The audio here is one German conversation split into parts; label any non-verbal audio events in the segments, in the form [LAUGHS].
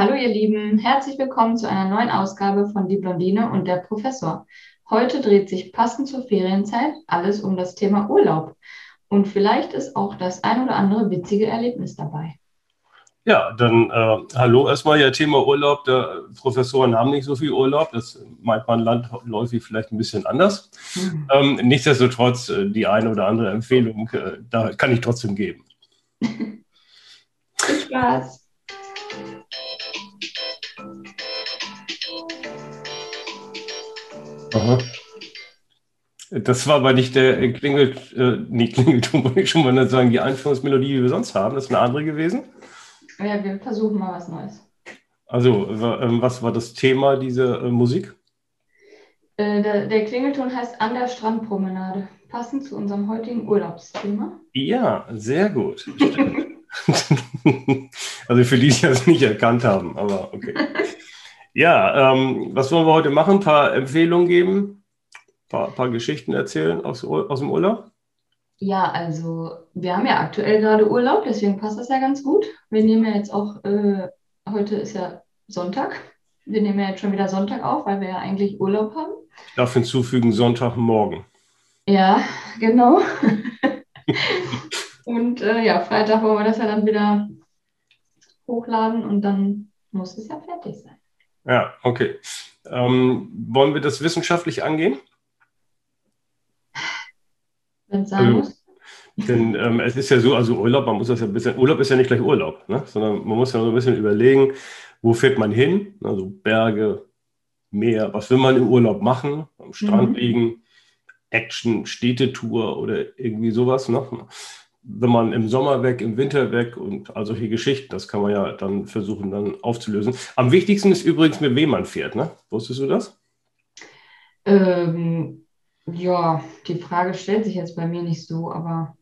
Hallo ihr Lieben, herzlich willkommen zu einer neuen Ausgabe von Die Blondine und der Professor. Heute dreht sich passend zur Ferienzeit alles um das Thema Urlaub. Und vielleicht ist auch das ein oder andere witzige Erlebnis dabei. Ja, dann äh, hallo erstmal. Ja, Thema Urlaub. Der Professoren haben nicht so viel Urlaub. Das meint man landläufig vielleicht ein bisschen anders. Mhm. Ähm, nichtsdestotrotz, äh, die eine oder andere Empfehlung, äh, da kann ich trotzdem geben. [LAUGHS] Viel Spaß. Aha. Das war aber nicht der Klingel, äh, nee, Klingelton, [LAUGHS] wollte ich schon mal sagen, die Einführungsmelodie, die wir sonst haben. Das ist eine andere gewesen. Ja, wir versuchen mal was Neues. Also, ähm, was war das Thema dieser äh, Musik? Äh, der, der, Klingelton heißt An der Strandpromenade, passend zu unserem heutigen Urlaubsthema. Ja, sehr gut. [LAUGHS] also für die, die das nicht erkannt haben, aber okay. [LAUGHS] Ja, ähm, was wollen wir heute machen? Ein paar Empfehlungen geben, ein paar, paar Geschichten erzählen aus, aus dem Urlaub? Ja, also wir haben ja aktuell gerade Urlaub, deswegen passt das ja ganz gut. Wir nehmen ja jetzt auch, äh, heute ist ja Sonntag. Wir nehmen ja jetzt schon wieder Sonntag auf, weil wir ja eigentlich Urlaub haben. Ich darf hinzufügen, Sonntagmorgen. Ja, genau. [LAUGHS] und äh, ja, Freitag wollen wir das ja dann wieder hochladen und dann muss es ja fertig sein. Ja, okay. Ähm, wollen wir das wissenschaftlich angehen? Wenn es sein muss. Denn ähm, es ist ja so, also Urlaub, man muss das ja ein bisschen, Urlaub ist ja nicht gleich Urlaub, ne? sondern man muss ja so ein bisschen überlegen, wo fährt man hin? Also Berge, Meer, was will man im Urlaub machen? Am Strand mhm. liegen, Action, Städtetour oder irgendwie sowas. Ne? Wenn man im Sommer weg, im Winter weg und all solche Geschichten, das kann man ja dann versuchen, dann aufzulösen. Am wichtigsten ist übrigens, mit wem man fährt, ne? Wusstest du das? Ähm, ja, die Frage stellt sich jetzt bei mir nicht so, aber.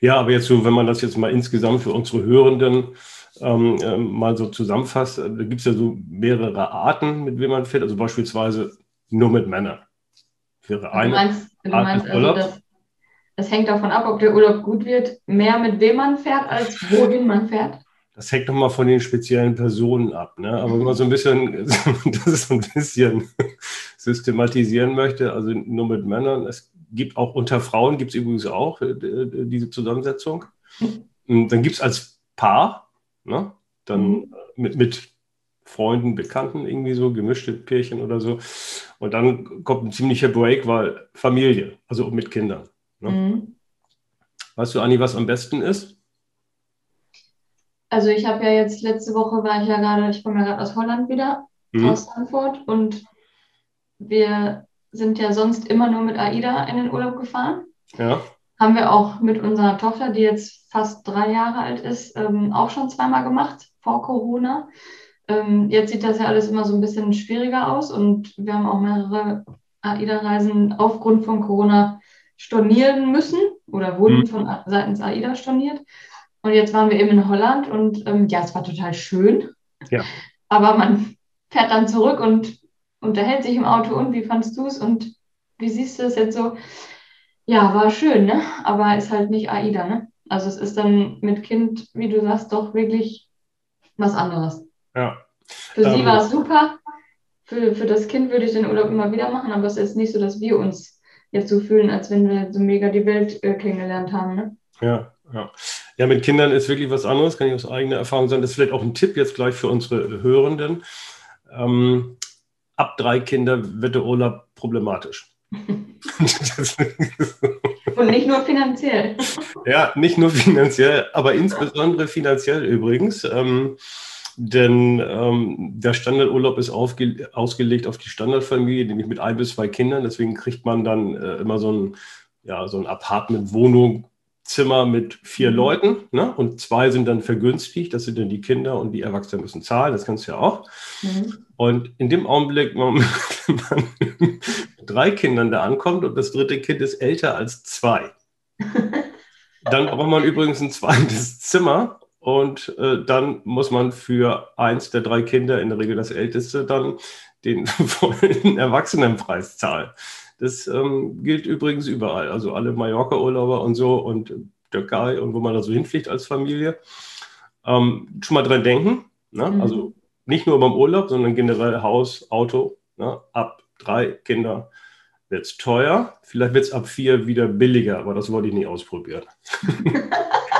Ja, aber jetzt so, wenn man das jetzt mal insgesamt für unsere Hörenden ähm, äh, mal so zusammenfasst, äh, da gibt es ja so mehrere Arten, mit wem man fährt, also beispielsweise nur mit Männern. Wäre eine du meinst, du meinst also, dass, es hängt davon ab, ob der Urlaub gut wird, mehr mit wem man fährt, als wohin [LAUGHS] man fährt. Das hängt nochmal von den speziellen Personen ab. Ne? Aber wenn man so ein bisschen, [LAUGHS] das so ein bisschen [LAUGHS] systematisieren möchte, also nur mit Männern, es gibt auch unter Frauen, gibt es übrigens auch äh, diese Zusammensetzung. Dann gibt es als Paar, ne? dann mhm. mit, mit Freunden, Bekannten irgendwie so, gemischte Pärchen oder so. Und dann kommt ein ziemlicher Break, weil Familie, also mit Kindern. Ne? Mhm. Weißt du, Anni, was am besten ist? Also ich habe ja jetzt letzte Woche war ich ja gerade, ich komme ja gerade aus Holland wieder, mhm. aus Frankfurt und wir sind ja sonst immer nur mit AIDA in den Urlaub gefahren. Ja. Haben wir auch mit unserer Tochter, die jetzt fast drei Jahre alt ist, ähm, auch schon zweimal gemacht vor Corona. Ähm, jetzt sieht das ja alles immer so ein bisschen schwieriger aus und wir haben auch mehrere AIDA-Reisen aufgrund von Corona stornieren müssen oder wurden mhm. von seitens AIDA storniert. Und jetzt waren wir eben in Holland und ähm, ja, es war total schön. Ja. Aber man fährt dann zurück und unterhält sich im Auto und wie fandest du es und wie siehst du es jetzt so? Ja, war schön, ne? Aber ist halt nicht AIDA, ne? Also es ist dann mit Kind, wie du sagst, doch wirklich was anderes. Ja. Für ähm, sie war es super. Für, für das Kind würde ich den Urlaub immer wieder machen, aber es ist nicht so, dass wir uns jetzt so fühlen, als wenn wir so mega die Welt äh, kennengelernt haben. Ne? Ja, ja. Ja, mit Kindern ist wirklich was anderes, kann ich aus eigener Erfahrung sagen. Das ist vielleicht auch ein Tipp jetzt gleich für unsere Hörenden. Ähm, ab drei Kinder wird der Urlaub problematisch. [LAUGHS] Und nicht nur finanziell. Ja, nicht nur finanziell, aber insbesondere finanziell übrigens. Ähm, denn ähm, der Standardurlaub ist aufge ausgelegt auf die Standardfamilie, nämlich mit ein bis zwei Kindern. Deswegen kriegt man dann äh, immer so ein, ja, so ein Apartment-Wohnung, Zimmer mit vier mhm. Leuten. Ne? Und zwei sind dann vergünstigt. Das sind dann die Kinder und die Erwachsenen müssen zahlen. Das kannst du ja auch. Mhm. Und in dem Augenblick, wenn man [LAUGHS] mit drei Kindern da ankommt und das dritte Kind ist älter als zwei, [LAUGHS] dann braucht man übrigens ein zweites Zimmer und äh, dann muss man für eins der drei Kinder, in der Regel das älteste, dann den [LAUGHS] vollen Erwachsenenpreis zahlen. Das ähm, gilt übrigens überall. Also alle Mallorca-Urlauber und so und Türkei und wo man da so hinfliegt als Familie. Ähm, schon mal dran denken. Ne? Mhm. Also nicht nur beim Urlaub, sondern generell Haus, Auto. Ne? Ab drei Kinder wird es teuer. Vielleicht wird es ab vier wieder billiger, aber das wollte ich nicht ausprobieren. [LAUGHS] [LAUGHS]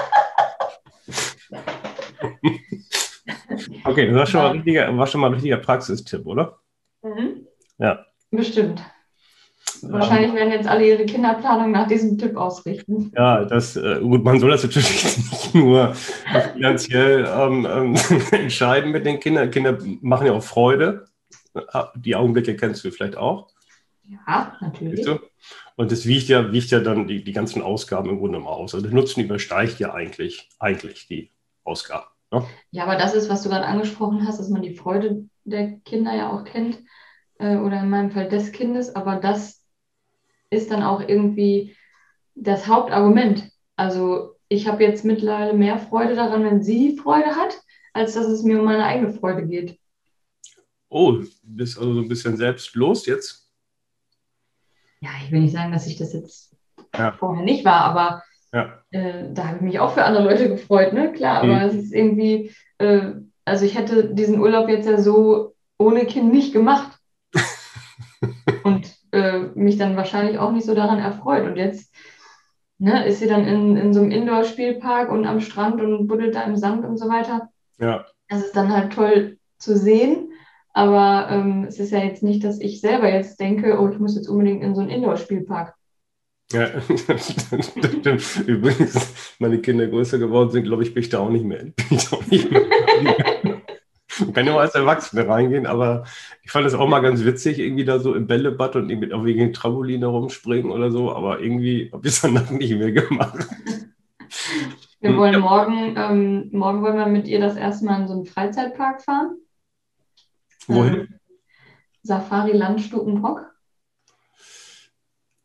okay, das war schon, mal richtiger, war schon mal ein richtiger Praxistipp, oder? Mhm. Ja. Bestimmt. Wahrscheinlich werden jetzt alle ihre Kinderplanung nach diesem Tipp ausrichten. Ja, das, äh, gut, man soll das natürlich [LAUGHS] nicht nur finanziell ähm, ähm, [LAUGHS] entscheiden mit den Kindern. Kinder machen ja auch Freude. Die Augenblicke kennst du vielleicht auch. Ja, natürlich. Und das wiegt ja, wiegt ja dann die, die ganzen Ausgaben im Grunde mal aus. Also der Nutzen übersteigt ja eigentlich, eigentlich die Ausgaben. Ne? Ja, aber das ist, was du gerade angesprochen hast, dass man die Freude der Kinder ja auch kennt. Äh, oder in meinem Fall des Kindes. Aber das ist dann auch irgendwie das Hauptargument. Also ich habe jetzt mittlerweile mehr Freude daran, wenn sie Freude hat, als dass es mir um meine eigene Freude geht. Oh, du bist also so ein bisschen selbstlos jetzt? Ja, ich will nicht sagen, dass ich das jetzt ja. vorher nicht war, aber ja. äh, da habe ich mich auch für andere Leute gefreut, ne? Klar, mhm. aber es ist irgendwie, äh, also ich hätte diesen Urlaub jetzt ja so ohne Kind nicht gemacht. [LAUGHS] Und äh, mich dann wahrscheinlich auch nicht so daran erfreut. Und jetzt ne, ist sie dann in, in so einem Indoor-Spielpark und am Strand und buddelt da im Sand und so weiter. Ja. Das ist dann halt toll zu sehen. Aber ähm, es ist ja jetzt nicht, dass ich selber jetzt denke, oh, ich muss jetzt unbedingt in so einen Indoor-Spielpark. Ja, [LAUGHS] Übrigens, meine Kinder größer geworden sind, glaube ich, bin ich da auch nicht mehr. [LAUGHS] Auch nicht mehr. Man kann ja auch als Erwachsene reingehen, aber ich fand es auch mal ganz witzig, irgendwie da so im Bällebad und irgendwie auf wegen Trampolin herumspringen oder so, aber irgendwie habe ich es danach [LAUGHS] nicht mehr gemacht. Wir wollen ja. morgen, ähm, morgen wollen wir mit ihr das erste Mal in so einen Freizeitpark fahren. Wohin? Ähm, Safari Land.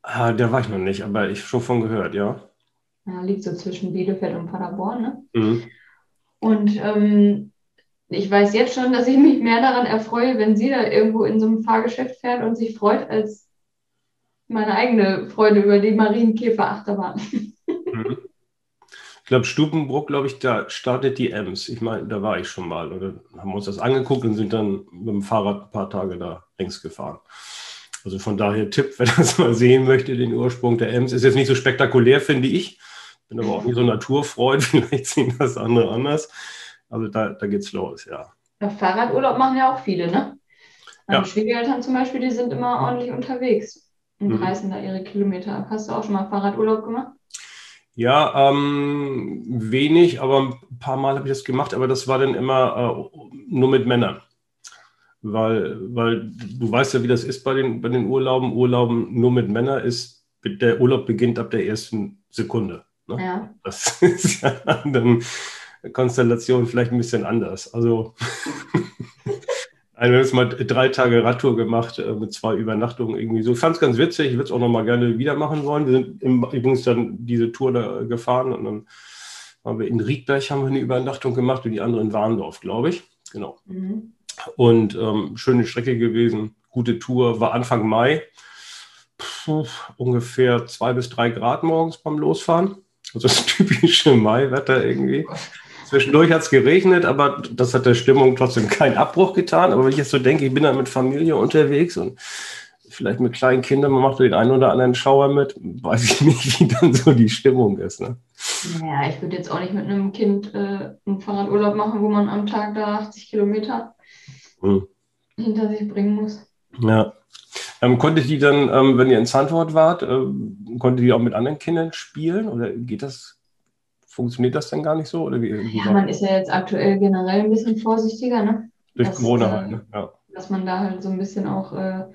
Ah, der war ich noch nicht, aber ich schon von gehört, ja. ja liegt so zwischen Bielefeld und Paderborn, ne? Mhm. Und ähm, ich weiß jetzt schon, dass ich mich mehr daran erfreue, wenn sie da irgendwo in so einem Fahrgeschäft fährt und sich freut, als meine eigene Freude über die Marienkäferachterbahn. Mhm. Ich glaube, Stubenbruck, glaube ich, da startet die Ems. Ich meine, da war ich schon mal. Oder haben uns das angeguckt und sind dann mit dem Fahrrad ein paar Tage da längs gefahren. Also von daher Tipp, wer das mal sehen möchte, den Ursprung der Ems. Ist jetzt nicht so spektakulär, finde ich. Bin aber auch nicht so Naturfreund. [LAUGHS] Vielleicht sehen das andere anders. Also da, da geht's los, ja. ja. Fahrradurlaub machen ja auch viele, ne? Meine ja. Schwiegereltern zum Beispiel, die sind immer ordentlich unterwegs und mhm. reißen da ihre Kilometer ab. Hast du auch schon mal Fahrradurlaub gemacht? Ja, ähm, wenig, aber ein paar Mal habe ich das gemacht, aber das war dann immer äh, nur mit Männern. Weil, weil du weißt ja, wie das ist bei den, bei den Urlauben. Urlauben nur mit Männern ist, der Urlaub beginnt ab der ersten Sekunde. Ne? Ja. Das [LAUGHS] ist ja dann Konstellation vielleicht ein bisschen anders. Also [LAUGHS] wir haben jetzt mal drei Tage Radtour gemacht äh, mit zwei Übernachtungen irgendwie so. Ich fand es ganz witzig, ich würde es auch noch mal gerne wieder machen wollen. Wir sind im, übrigens dann diese Tour da gefahren und dann waren wir in Riedberg, haben wir eine Übernachtung gemacht und die andere in Warndorf, glaube ich. Genau. Mhm. Und ähm, schöne Strecke gewesen, gute Tour, war Anfang Mai. Puh, ungefähr zwei bis drei Grad morgens beim Losfahren. Also das [LAUGHS] typische Maiwetter irgendwie. Zwischendurch hat es geregnet, aber das hat der Stimmung trotzdem keinen Abbruch getan. Aber wenn ich jetzt so denke, ich bin dann mit Familie unterwegs und vielleicht mit kleinen Kindern, man macht den einen oder anderen Schauer mit, weiß ich nicht, wie dann so die Stimmung ist. Ne? Naja, ich würde jetzt auch nicht mit einem Kind äh, einen Fahrradurlaub machen, wo man am Tag da 80 Kilometer hm. hinter sich bringen muss. Ja. Ähm, konnte die dann, ähm, wenn ihr in Zandvoort wart, äh, konnte die auch mit anderen Kindern spielen oder geht das Funktioniert das denn gar nicht so? Oder wie, wie ja, man ist ja jetzt aktuell generell ein bisschen vorsichtiger, ne? Durch dass, Corona halt, ne? Ja. Dass man da halt so ein bisschen auch äh,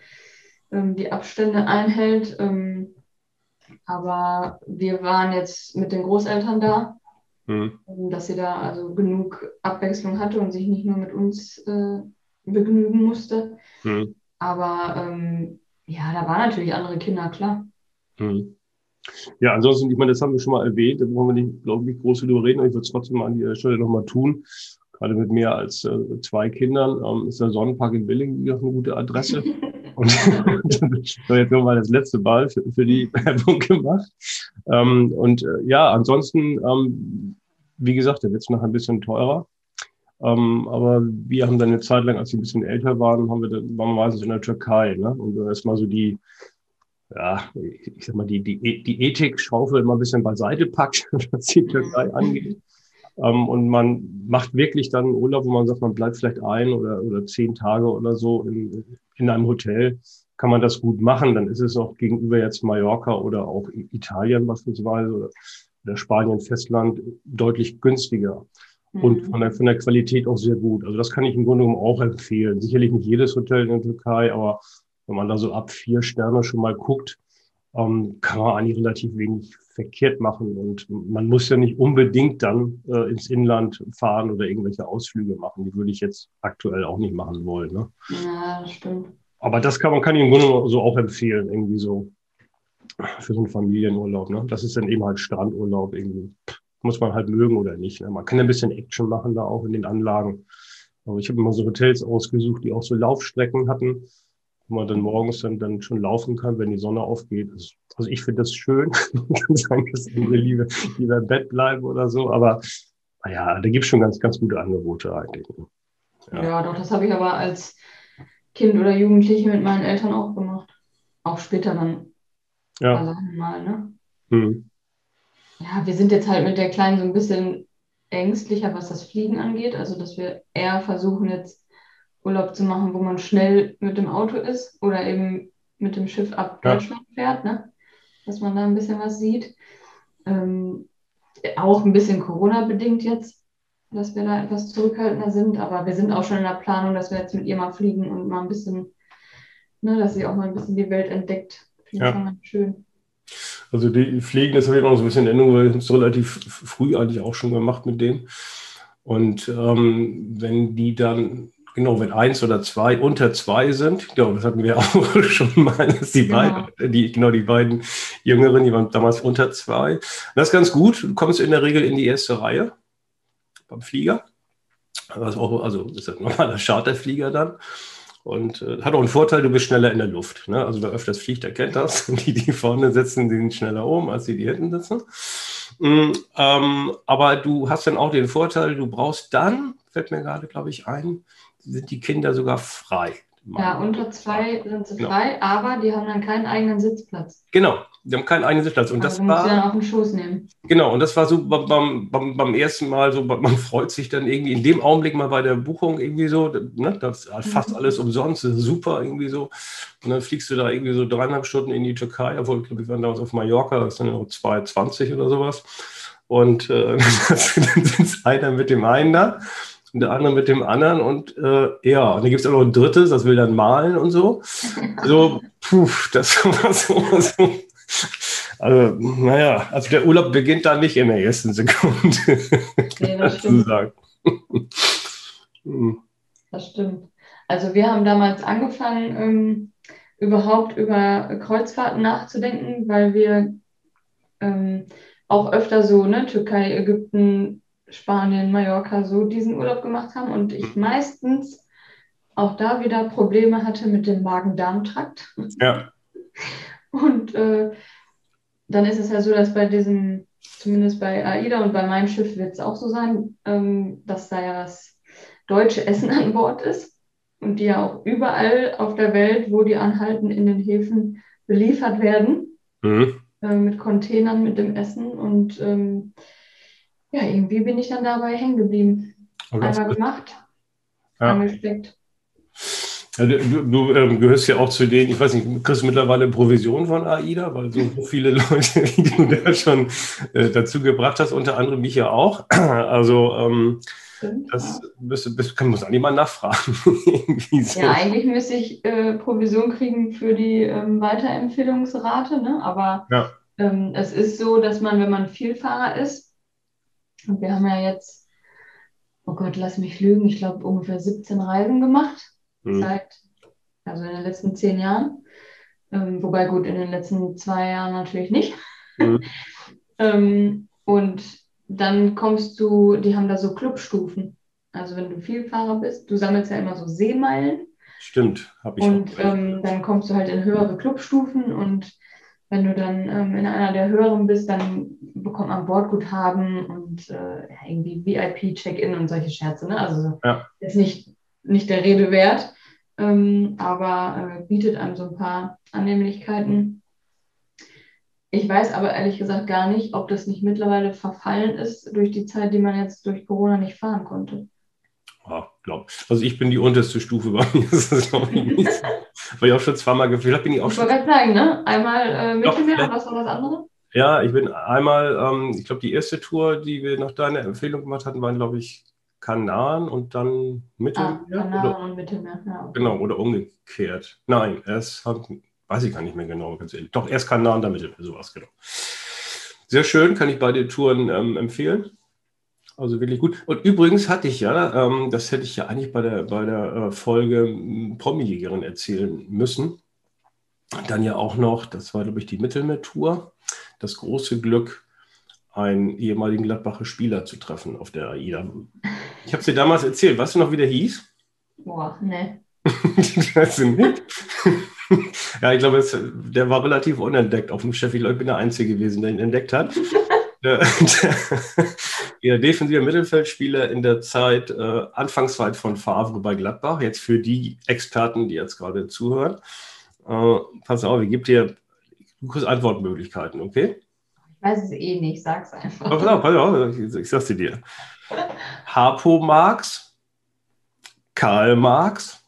ähm, die Abstände einhält. Ähm, aber wir waren jetzt mit den Großeltern da, mhm. dass sie da also genug Abwechslung hatte und sich nicht nur mit uns äh, begnügen musste. Mhm. Aber ähm, ja, da waren natürlich andere Kinder, klar. Mhm. Ja, ansonsten, ich meine, das haben wir schon mal erwähnt, da brauchen wir nicht, glaube ich, groß drüber reden, aber ich würde es trotzdem mal an dieser Stelle nochmal tun. Gerade mit mehr als äh, zwei Kindern ähm, ist der Sonnenpark in Billing eine gute Adresse. [LAUGHS] Und [LAUGHS] so jetzt nochmal das letzte Ball für, für die [LAUGHS] Werbung gemacht. Ähm, und äh, ja, ansonsten, ähm, wie gesagt, der wird noch ein bisschen teurer. Ähm, aber wir haben dann eine Zeit lang, als wir ein bisschen älter waren, haben wir dann, waren wir meistens in der Türkei. Ne? Und erstmal so die, ja, ich sag mal, die, die, die Ethik-Schaufel immer ein bisschen beiseite packt, [LAUGHS] was die Türkei angeht. Ähm, und man macht wirklich dann einen Urlaub, wo man sagt, man bleibt vielleicht ein oder, oder zehn Tage oder so in, in einem Hotel, kann man das gut machen. Dann ist es auch gegenüber jetzt Mallorca oder auch Italien beispielsweise oder, oder Spanien, Festland deutlich günstiger. Mhm. Und von der, von der Qualität auch sehr gut. Also das kann ich im Grunde genommen auch empfehlen. Sicherlich nicht jedes Hotel in der Türkei, aber wenn man da so ab vier Sterne schon mal guckt, ähm, kann man eigentlich relativ wenig verkehrt machen. Und man muss ja nicht unbedingt dann äh, ins Inland fahren oder irgendwelche Ausflüge machen. Die würde ich jetzt aktuell auch nicht machen wollen. Ne? Ja, stimmt. Aber das kann man kann ich im Grunde so auch empfehlen, irgendwie so für so einen Familienurlaub. Ne? Das ist dann eben halt Strandurlaub irgendwie. Muss man halt mögen oder nicht. Ne? Man kann ein bisschen Action machen da auch in den Anlagen. Aber ich habe immer so Hotels ausgesucht, die auch so Laufstrecken hatten wo man dann morgens dann, dann schon laufen kann, wenn die Sonne aufgeht. Also ich finde das schön. [LAUGHS] ich kann sagen, dass wir lieber, lieber im Bett bleiben oder so. Aber naja, da gibt es schon ganz, ganz gute Angebote eigentlich. Ja, ja doch, das habe ich aber als Kind oder Jugendliche mit meinen Eltern auch gemacht. Auch später dann. Ja. Mal, ne? Hm. Ja, wir sind jetzt halt mit der Kleinen so ein bisschen ängstlicher, was das Fliegen angeht. Also, dass wir eher versuchen jetzt Urlaub zu machen, wo man schnell mit dem Auto ist oder eben mit dem Schiff ab ja. Deutschland fährt, ne? dass man da ein bisschen was sieht. Ähm, auch ein bisschen Corona-bedingt jetzt, dass wir da etwas zurückhaltender sind, aber wir sind auch schon in der Planung, dass wir jetzt mit ihr mal fliegen und mal ein bisschen, ne, dass sie auch mal ein bisschen die Welt entdeckt. Finde ich ja. schön. Also die Pflegen, das habe ich auch noch so ein bisschen in Erinnerung, weil ich es relativ früh eigentlich auch schon gemacht mit denen. Und ähm, wenn die dann Genau, wenn eins oder zwei unter zwei sind, genau, das hatten wir [LAUGHS] auch schon mal, dass die genau. beiden, die, genau, die beiden Jüngeren, die waren damals unter zwei. Das ist ganz gut. Du kommst in der Regel in die erste Reihe beim Flieger. Also, auch, also ist das ein normaler Charterflieger dann. Und äh, hat auch einen Vorteil, du bist schneller in der Luft. Ne? Also wer öfters fliegt, erkennt das. [LAUGHS] Die, die vorne sitzen, die sind schneller oben, als die, die hinten sitzen. Mm, ähm, aber du hast dann auch den Vorteil, du brauchst dann, fällt mir gerade, glaube ich, ein, sind die Kinder sogar frei. Ja, unter zwei sind sie genau. frei, aber die haben dann keinen eigenen Sitzplatz. Genau, die haben keinen eigenen Sitzplatz. Und also das war. dann auf den Schoß nehmen. Genau, und das war so beim, beim, beim ersten Mal so, man freut sich dann irgendwie in dem Augenblick mal bei der Buchung irgendwie so, ne, das ist fast mhm. alles umsonst, super irgendwie so. Und dann fliegst du da irgendwie so dreieinhalb Stunden in die Türkei, obwohl ich glaube, wir waren damals auf Mallorca, das ist dann noch 2,20 oder sowas. Und äh, [LAUGHS] dann sitzt einer mit dem einen da und der andere mit dem anderen und äh, ja, und dann gibt es auch noch ein drittes, das will dann malen und so. So, puh, das [LAUGHS] war so, so. [LAUGHS] Also, naja, also der Urlaub beginnt da nicht in der ersten Sekunde. [LAUGHS] Nee, das stimmt. [LAUGHS] Hm. Das stimmt. Also wir haben damals angefangen, ähm, überhaupt über Kreuzfahrten nachzudenken, weil wir ähm, auch öfter so, ne, Türkei, Ägypten, Spanien, Mallorca so diesen Urlaub gemacht haben und ich meistens auch da wieder Probleme hatte mit dem Magen-Darm-Trakt. Ja. Und äh, dann ist es ja so, dass bei diesem, zumindest bei AIDA und bei meinem Schiff wird es auch so sein, ähm, dass da ja das deutsche Essen [LAUGHS] an Bord ist und die ja auch überall auf der Welt, wo die anhalten, in den Häfen beliefert werden. Mhm. Äh, mit Containern mit dem Essen und ähm, ja, irgendwie bin ich dann dabei hängen geblieben. Einmal gemacht, ja. angesteckt. Du, du ähm, gehörst ja auch zu denen, ich weiß nicht, kriegst du mittlerweile Provision von AIDA, weil so viele [LAUGHS] Leute, die du da schon äh, dazu gebracht hast, unter anderem mich ja auch. [CLEARS THROAT] Also ähm, das bist, bist, kann, muss eigentlich mal nachfragen. [LAUGHS] so. Ja, eigentlich müsste ich äh, Provision kriegen für die ähm, Weiterempfehlungsrate, ne? aber ja. ähm, es ist so, dass man, wenn man Vielfahrer ist, und wir haben ja jetzt, oh Gott, lass mich lügen, ich glaube ungefähr 17 Reisen gemacht. Mhm. Seit, also in den letzten zehn Jahren. Ähm, wobei gut, in den letzten zwei Jahren natürlich nicht. Mhm. [LAUGHS] ähm, und dann kommst du, die haben da so Clubstufen. Also wenn du Vielfahrer bist, du sammelst ja immer so Seemeilen. Stimmt, habe ich Und ähm, dann kommst du halt in höhere Clubstufen und wenn du dann ähm, in einer der höheren bist, dann bekommt man Bordguthaben und äh, irgendwie VIP-Check-In und solche Scherze. Ne? Also ja. ist nicht, nicht der Rede wert, ähm, aber äh, bietet einem so ein paar Annehmlichkeiten. Ich weiß aber ehrlich gesagt gar nicht, ob das nicht mittlerweile verfallen ist durch die Zeit, die man jetzt durch Corona nicht fahren konnte. Ja, glaub. Also ich bin die unterste Stufe bei mir. [LAUGHS] Das ist noch nicht so. Weil ich auch schon zweimal gefühlt habe, bin ich auch ich schon. Ich wollte sagen, ne? Einmal äh, Mittelmeer und was war das andere? Ja, ich bin einmal, ähm, ich glaube, die erste Tour, die wir nach deiner Empfehlung gemacht hatten, waren, glaube ich, Kanaren und dann Mittelmeer. Ah, Kanaren und Mittelmeer, ja. Genau, oder umgekehrt. Nein, erst hat, weiß ich gar nicht mehr genau, ganz ehrlich. Doch, erst Kanaren, dann Mittelmeer, sowas, genau. Sehr schön, kann ich beide Touren ähm, empfehlen. Also wirklich gut. Und übrigens hatte ich ja, ähm, das hätte ich ja eigentlich bei der, bei der äh, Folge hm, Promi-Jägerin erzählen müssen. Dann ja auch noch, das war, glaube ich, die Mittelmeer-Tour, das große Glück, einen ehemaligen Gladbacher Spieler zu treffen auf der AIDA. Ich habe es dir damals erzählt. Weißt du noch, wie der hieß? Boah, ne. [LAUGHS] weißt du nicht? ja, ich glaube, der war relativ unentdeckt auf dem Chef. Ich glaube, ich bin der Einzige gewesen, der ihn entdeckt hat. [LAUGHS] der, der defensive Mittelfeldspieler in der Zeit, äh, Anfangszeit von Favre bei Gladbach. Jetzt für die Experten, die jetzt gerade zuhören. Äh, pass auf, ich gebe dir kurz Antwortmöglichkeiten, okay? Ich weiß es eh nicht, sag's einfach. Pass auf, pass auf, ich, ich sag's dir. Harpo Marx, Karl Marx,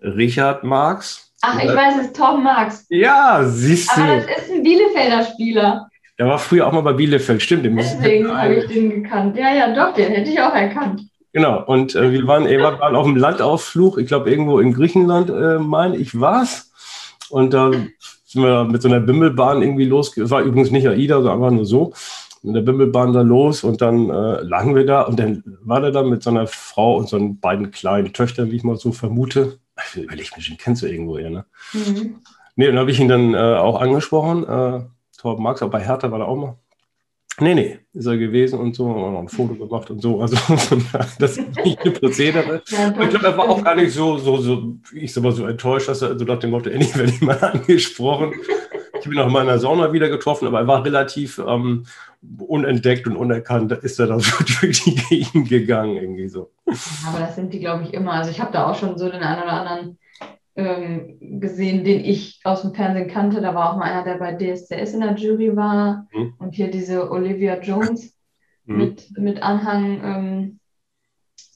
Richard Marx. Ach, ich weiß es, Tom Marx. Ja, siehst du. Aber das ist ein Bielefelder Spieler. Der war früher auch mal bei Bielefeld, stimmt. Deswegen habe ich den gekannt. Ja, ja, doch, den hätte ich auch erkannt. Genau, und äh, wir waren, wir waren auf dem Landausflug, ich glaube irgendwo in Griechenland, äh, meine ich, war's. Und da sind wir mit so einer Bimmelbahn irgendwie los. War übrigens nicht AIDA, sondern einfach nur so. Mit der Bimmelbahn da los und dann äh, lagen wir da und dann war der da mit so einer Frau und so beiden kleinen Töchtern, wie ich mal so vermute. Ich überlege mich, den kennst du irgendwo, ja, ne? Mhm. Nee, dann habe ich ihn dann äh, auch angesprochen. Äh, Torben Marx, aber bei Hertha war er auch mal. Nee, nee, ist er gewesen und so, haben noch ein Foto gemacht und so. Also [LAUGHS] das ist nicht ein Prozedere. Ja, ich glaube, er war auch gar nicht so, so, so, ich sag mal, so enttäuscht, dass er so nach dem Motto, endlich werde ich mal [LAUGHS] angesprochen. Ich ihn auch mal in der Sauna wieder getroffen, aber er war relativ ähm, unentdeckt und unerkannt. Da ist er dann [LAUGHS] so durch die Gegend gegangen, irgendwie so. Aber das sind die, glaube ich, immer. Also ich habe da auch schon so den einen oder anderen ähm, gesehen, den ich aus dem Fernsehen kannte. Da war auch mal einer, der bei DSCS in der Jury war. Mhm. Und hier diese Olivia Jones mhm. mit, mit Anhang. Ähm,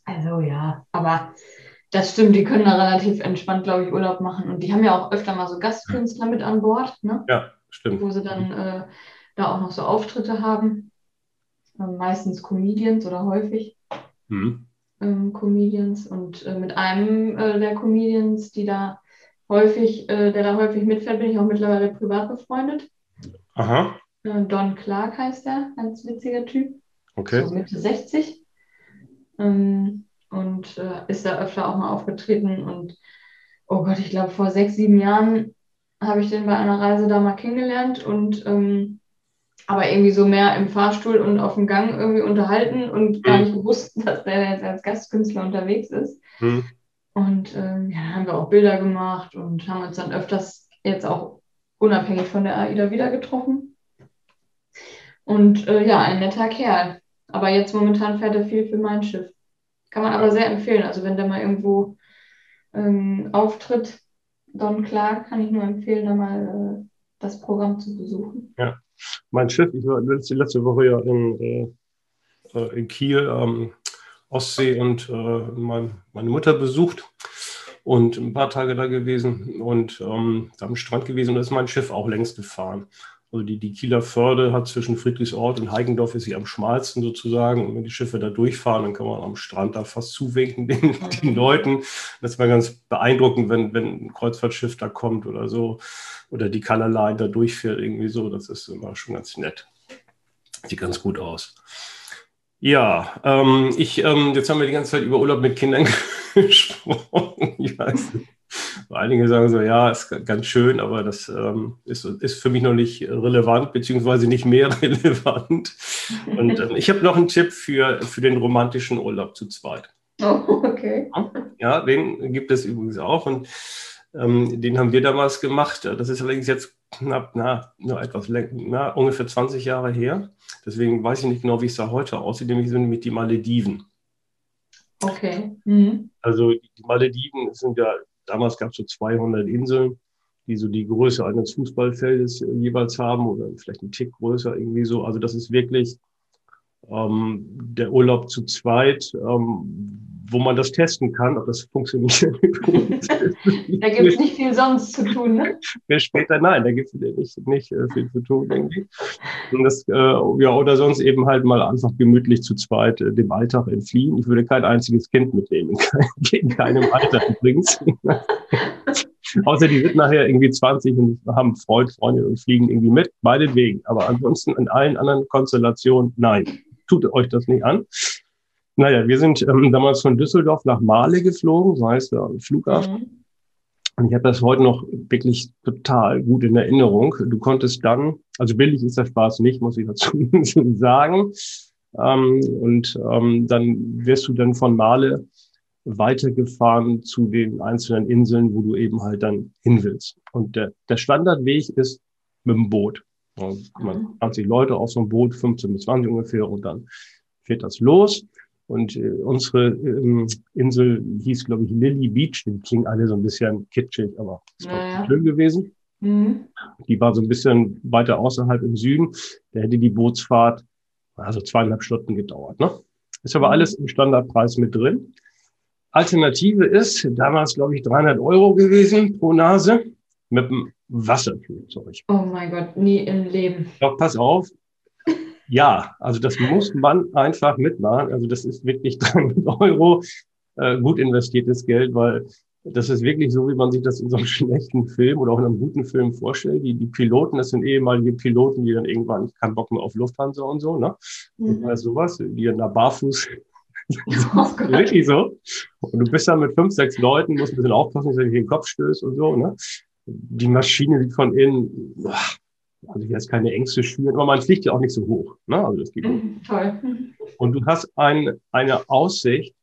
also ja, aber das stimmt, die können da relativ entspannt, glaube ich, Urlaub machen. Und die haben ja auch öfter mal so Gastkünstler mit an Bord. Ne? Ja, stimmt. Wo sie dann äh, da auch noch so Auftritte haben. Meistens Comedians oder häufig. Mhm ähm, Comedians und äh, mit einem äh, der Comedians, die da häufig, äh, der da häufig mitfährt, bin ich auch mittlerweile privat befreundet. Aha. Äh, Don Clark heißt er, ganz witziger Typ. Okay. So Mitte 60. Ähm, und äh, ist da öfter auch mal aufgetreten und oh Gott, ich glaube vor sechs, sieben Jahren habe ich den bei einer Reise da mal kennengelernt und ähm, aber irgendwie so mehr im Fahrstuhl und auf dem Gang irgendwie unterhalten und gar mhm. nicht gewusst, [LAUGHS] dass der jetzt als Gastkünstler unterwegs ist. Mhm. Und ähm, ja, haben wir auch Bilder gemacht und haben uns dann öfters jetzt auch unabhängig von der AIDA wieder getroffen. Und äh, ja, ein netter Kerl. Aber jetzt momentan fährt er viel für mein Schiff. Kann man aber sehr empfehlen. Also wenn der mal irgendwo ähm, auftritt, Don Clark, kann ich nur empfehlen, da mal äh, das Programm zu besuchen. Ja mein Schiff, ich war letzte, letzte Woche ja in, äh, äh, in Kiel, ähm, Ostsee und äh, mein, meine Mutter besucht und ein paar Tage da gewesen und ähm, am Strand gewesen und da ist mein Schiff auch längst gefahren. Also die, die Kieler Förde hat zwischen Friedrichsort und Heigendorf ist sie am schmalsten sozusagen. Und wenn die Schiffe da durchfahren, dann kann man am Strand da fast zuwinken [LAUGHS] den, den Leuten. Das mal ganz beeindruckend, wenn, wenn ein Kreuzfahrtschiff da kommt oder so oder die Color da durchfährt, irgendwie so. Das ist immer schon ganz nett. Sieht ganz gut aus. Ja, ähm, ich, ähm, jetzt haben wir die ganze Zeit über Urlaub mit Kindern [LAUGHS] gesprochen. Ich weiß nicht. Einige sagen so, ja, ist ganz schön, aber das ähm, ist, ist für mich noch nicht relevant, beziehungsweise nicht mehr [LAUGHS] relevant. Und ähm, ich habe noch einen Tipp für, für den romantischen Urlaub zu zweit. Oh, okay. Ja, den gibt es übrigens auch. Und Ähm, den haben wir damals gemacht. Das ist allerdings jetzt knapp, na, nur etwas länger, ungefähr 20 Jahre her. Deswegen weiß ich nicht genau, wie es da heute aussieht, nämlich sind mit die Malediven. Okay. Mhm. Also die Malediven sind ja, damals gab es so 200 Inseln, die so die Größe eines Fußballfeldes jeweils haben oder vielleicht ein Tick größer irgendwie so. Also das ist wirklich ähm, der Urlaub zu zweit, ähm, wo man das testen kann, ob das funktioniert. [LAUGHS] [LAUGHS] da gibt es nicht viel sonst zu tun, ne? Ja, später, nein, da gibt es nicht, nicht äh, viel zu tun, denke ich. Und das, äh, ja, oder sonst eben halt mal einfach gemütlich zu zweit äh, dem Alltag entfliehen. Ich würde kein einziges Kind mitnehmen, [LAUGHS] in keinem Alter übrigens. Außer die sind nachher irgendwie 20 und haben Freund, Freundin und fliegen irgendwie mit, meinetwegen. Aber ansonsten in allen anderen Konstellationen, nein, tut euch das nicht an. Naja, wir sind ähm, damals von Düsseldorf nach Male geflogen, so heißt der Flughafen. Mhm. Und ich habe das heute noch wirklich total gut in Erinnerung. Du konntest dann, also billig ist der Spaß nicht, muss ich dazu [LAUGHS] sagen. Ähm, und ähm, dann wirst du dann von Male weitergefahren zu den einzelnen Inseln, wo du eben halt dann hin willst. Und der, der Standardweg ist mit dem Boot. Also 20 Leute auf so einem Boot, 15 bis 20 ungefähr, und dann fährt das los. Und äh, unsere ähm, Insel hieß, glaube ich, Lily Beach. Die klingen alle so ein bisschen kitschig, aber es war naja. schön gewesen. Mhm. Die war so ein bisschen weiter außerhalb im Süden. Da hätte die Bootsfahrt also zweieinhalb Stunden gedauert. Ne? Ist aber mhm. alles im Standardpreis mit drin. Alternative ist damals, glaube ich, 300 Euro gewesen pro Nase mit dem Wasserflugzeug. Oh mein Gott, nie im Leben. Doch, pass auf, ja, also das muss man einfach mitmachen. Also das ist wirklich [LAUGHS] 300 Euro äh, gut investiertes Geld, weil das ist wirklich so, wie man sich das in so einem [LAUGHS] schlechten Film oder auch in einem guten Film vorstellt. Die, die Piloten, das sind ehemalige Piloten, die dann irgendwann keinen Bock mehr auf Lufthansa und so, ne? Mhm. Und sowas, die dann da barfuß [LAUGHS] Oh wirklich so. Und du bist dann mit fünf, sechs Leuten, musst ein bisschen aufpassen, dass du nicht den Kopf stößt und so. Ne? Die Maschine sieht von innen, boah, also ich jetzt keine Ängste schüren, aber man fliegt ja auch nicht so hoch. Ne? Also das geht mhm, [LAUGHS] Toll. Und du hast ein, eine Aussicht,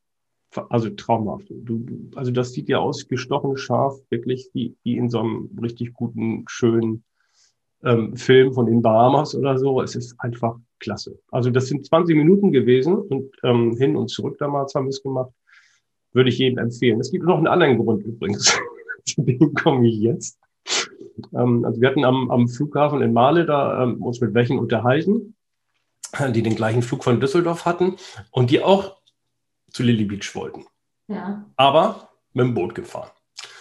also traumhaft. Du, also das sieht ja aus, gestochen scharf, wirklich wie, wie in so einem richtig guten, schönen ähm, Film von den Bahamas oder so. Es ist einfach klasse. Also das sind 20 Minuten gewesen und ähm, hin und zurück damals haben wir es gemacht. Würde ich jedem empfehlen. Es gibt noch einen anderen Grund übrigens. [LAUGHS] Zu dem komme ich jetzt. Ähm, also wir hatten am, am Flughafen in Male da ähm, uns mit welchen unterhalten, die den gleichen Flug von Düsseldorf hatten und die auch zu Lily Beach wollten. Ja. Aber mit dem Boot gefahren.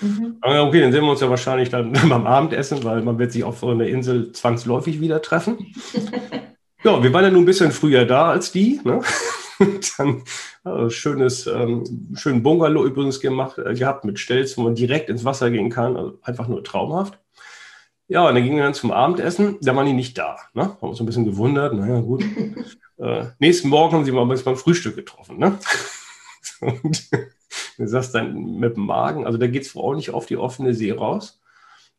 Mhm. Okay, dann sehen wir uns ja wahrscheinlich dann [LAUGHS] beim Abendessen, weil man wird sich auf so einer Insel zwangsläufig wieder treffen. [LAUGHS] ja, wir waren ja nun ein bisschen früher da als die. Ne? [LAUGHS] dann also schönes, ähm, schönen Bungalow übrigens gemacht, äh, gehabt mit Stelz, wo man direkt ins Wasser gehen kann. Also einfach nur traumhaft. Ja, und dann gingen wir dann zum Abendessen. Da waren die nicht da. Ne? Haben uns ein bisschen gewundert. Naja, gut. [LAUGHS] äh, nächsten Morgen haben sie mal beim Frühstück getroffen. Ne? [LAUGHS] und du sagst dann mit dem Magen, also da geht es auch nicht auf die offene See raus.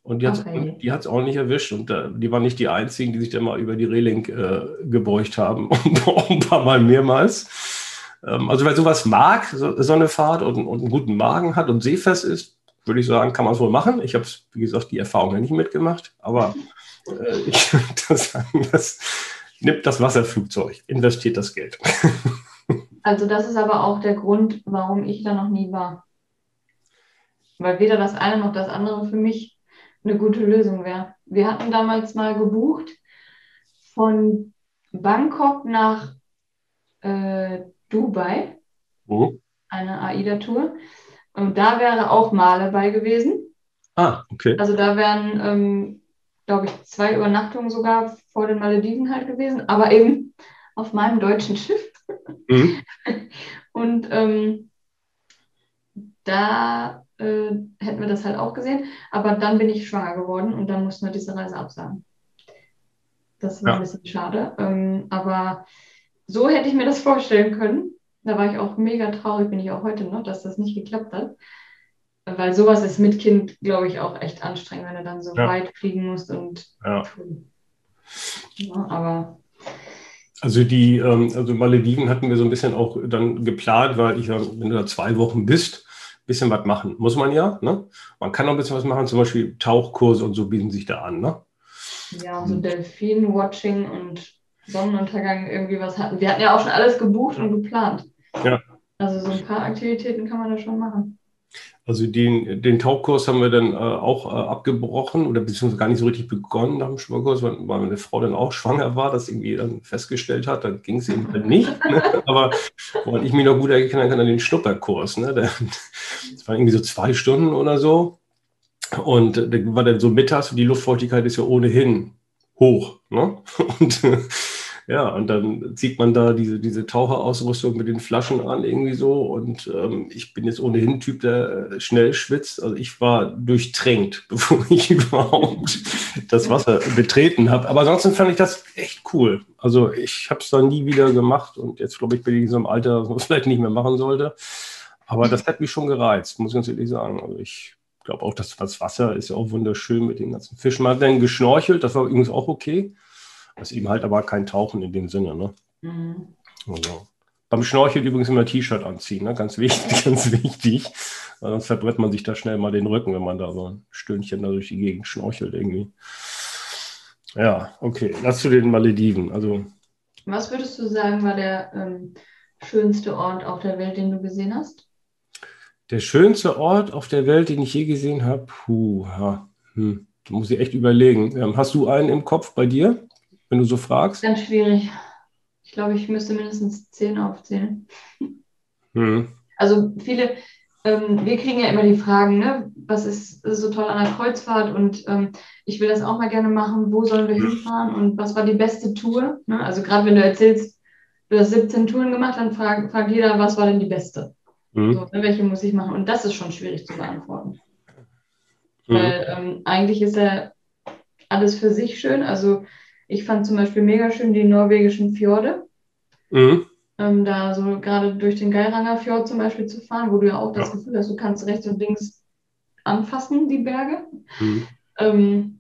Und die hat es okay. auch nicht erwischt. Und äh, die waren nicht die einzigen, die sich dann mal über die Reling äh, gebeugt haben. [LAUGHS] Und ein paar Mal mehrmals. Ähm, also wer sowas mag, so, so eine Fahrt und, und, einen guten Magen hat und seefest ist, würde ich sagen, kann man es wohl machen. Ich habe, wie gesagt, die Erfahrung ja nicht mitgemacht. Aber äh, ich würde [LAUGHS] sagen, das nimmt das Wasserflugzeug, investiert das Geld. [LAUGHS] Also das ist aber auch der Grund, warum ich da noch nie war. Weil weder das eine noch das andere für mich eine gute Lösung wäre. Wir hatten damals mal gebucht von Bangkok nach äh, Dubai, oh. eine AIDA-Tour. Und da wäre auch Male bei gewesen. Ah, okay. Also da wären, ähm, glaube ich, zwei Übernachtungen sogar vor den Malediven halt gewesen, aber eben auf meinem deutschen Schiff. Mhm. [LAUGHS] Und ähm, da äh, hätten wir das halt auch gesehen. Aber dann bin ich schwanger geworden und dann mussten wir diese Reise absagen. Das war ja. ein bisschen schade. Ähm, aber so hätte ich mir das vorstellen können. Da war ich auch mega traurig, bin ich auch heute noch, dass das nicht geklappt hat. Weil sowas ist mit Kind, glaube ich, auch echt anstrengend, wenn du dann so ja. weit fliegen musst und. Ja. ja aber also die, ähm, also Malediven hatten wir so ein bisschen auch dann geplant, weil ich, wenn du da zwei Wochen bist, bisschen was machen. Muss man ja. Ne? Man kann auch ein bisschen was machen, zum Beispiel Tauchkurse und so bieten sich da an. Ne? Ja, so Delfin-Watching und Sonnenuntergang irgendwie was hatten. Wir hatten ja auch schon alles gebucht und geplant. Ja. Also so ein paar Aktivitäten kann man da schon machen. Also den, den Tauchkurs haben wir dann äh, auch äh, abgebrochen oder beziehungsweise gar nicht so richtig begonnen nach dem Schwimmerkurs, weil, weil meine Frau dann auch [LAUGHS] schwanger war, das irgendwie dann festgestellt hat, dann ging es eben halt nicht. Ne? [LAUGHS] Aber weil ich mich noch gut erinnern kann an den Schnupperkurs. Ne? das waren irgendwie so zwei Stunden oder so. Und da war dann so mittags und die Luftfeuchtigkeit ist ja ohnehin hoch. Ne? [LAUGHS] Und ja, und dann zieht man da diese, diese Taucherausrüstung mit den Flaschen an, irgendwie so. Und ähm, ich bin jetzt ohnehin Typ, der äh, schnell schwitzt. Also ich war durchtränkt, [LAUGHS] bevor ich überhaupt das Wasser betreten habe. Aber ansonsten fand ich das echt cool. Also ich habe es dann nie wieder gemacht und jetzt glaube ich bin ich in so einem Alter, was man [LAUGHS] vielleicht nicht mehr machen sollte. Aber das hat mich schon gereizt, muss ich ganz ehrlich sagen. Also ich glaube auch, dass das Wasser ist ja auch wunderschön mit den ganzen Fischen. Man hat dann geschnorchelt, das war übrigens auch okay. Das ist eben halt aber kein Tauchen in dem Sinne. Ne? Mhm. Also. Beim Schnorcheln übrigens immer T-Shirt anziehen, ne? ganz wichtig, [LAUGHS] ganz wichtig. Weil sonst verbrennt man sich da schnell mal den Rücken, wenn man da so ein Stündchen da durch die Gegend schnorchelt irgendwie. Ja, okay. Das zu den Malediven. Also, Was würdest du sagen, war der ähm, schönste Ort auf der Welt, den du gesehen hast? Der schönste Ort auf der Welt, den ich je gesehen habe, puh, ja, hm, muss ich echt überlegen. Ähm, hast du einen im Kopf bei dir? Wenn du so fragst? Ganz schwierig. Ich glaube, ich müsste mindestens zehn aufzählen. Hm. Also viele, ähm, wir kriegen ja immer die Fragen, ne? was ist, so toll an der Kreuzfahrt und ähm, ich will das auch mal gerne machen, wo sollen wir hinfahren und was war die beste Tour? Ne? Also gerade wenn du erzählst, du hast 17 Touren gemacht, dann fragt, fragt jeder, was war denn die beste? Mhm. So, ne, welche muss ich machen? Und das ist schon schwierig zu beantworten. Mhm. Weil ähm, eigentlich ist ja alles für sich schön. Also ich fand zum Beispiel mega schön die norwegischen Fjorde. Mhm. Ähm, da so gerade durch den Geiranger Fjord zum Beispiel zu fahren, wo du ja auch das ja. Gefühl hast, du kannst rechts und links anfassen, die Berge. Mhm. Ähm,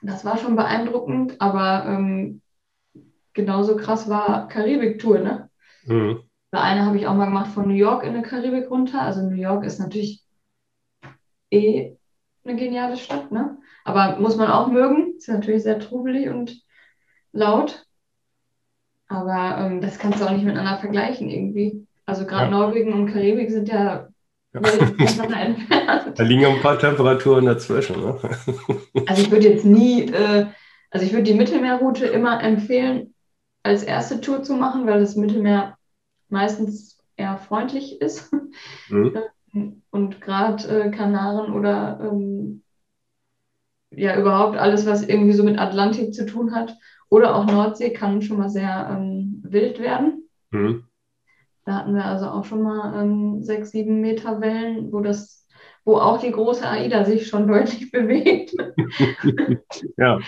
das war schon beeindruckend, aber ähm, genauso krass war Karibik-Tour, ne? Mhm. Eine habe ich auch mal gemacht von New York in der Karibik runter. Also New York ist natürlich eh eine geniale Stadt, ne? Aber muss man auch mögen. Ist natürlich sehr trubelig und laut. Aber ähm, das kannst du auch nicht miteinander vergleichen irgendwie. Also gerade ja. Norwegen und Karibik sind ja, ja. entfernt. Da liegen ein paar Temperaturen dazwischen. Ne? also ich würde jetzt nie, äh, also ich würde die Mittelmeerroute immer empfehlen, als erste Tour zu machen, weil das Mittelmeer meistens eher freundlich ist. Mhm. Und gerade äh, Kanaren oder ähm, ja überhaupt alles, was irgendwie so mit Atlantik zu tun hat, oder auch Nordsee kann schon mal sehr ähm, wild werden. Mhm. Da hatten wir also auch schon mal ähm, sechs, sieben Meter Wellen, wo das, wo auch die große AIDA sich schon [LAUGHS] deutlich bewegt. [LAUGHS] ja.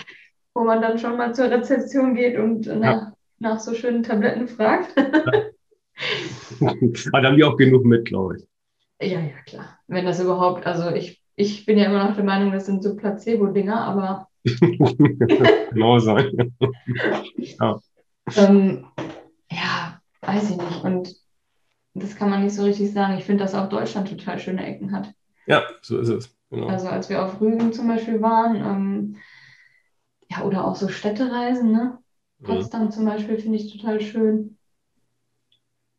Wo man dann schon mal zur Rezeption geht und nach, ja. nach so schönen Tabletten fragt. [LAUGHS] Aber da haben die auch genug mit, glaube ich. Ja, ja, klar. Wenn das überhaupt, also ich, ich bin ja immer noch der Meinung, das sind so Placebo-Dinger, aber [LAUGHS] [LAUGHS] genau sein. ja. Ähm, ja, weiß ich nicht. Und das kann man nicht so richtig sagen. Ich finde, dass auch Deutschland total schöne Ecken hat. Ja, so ist es. Genau. Also als wir auf Rügen zum Beispiel waren, ähm, ja, oder auch so Städtereisen, ne? Mhm. Potsdam mhm. zum Beispiel finde ich total schön.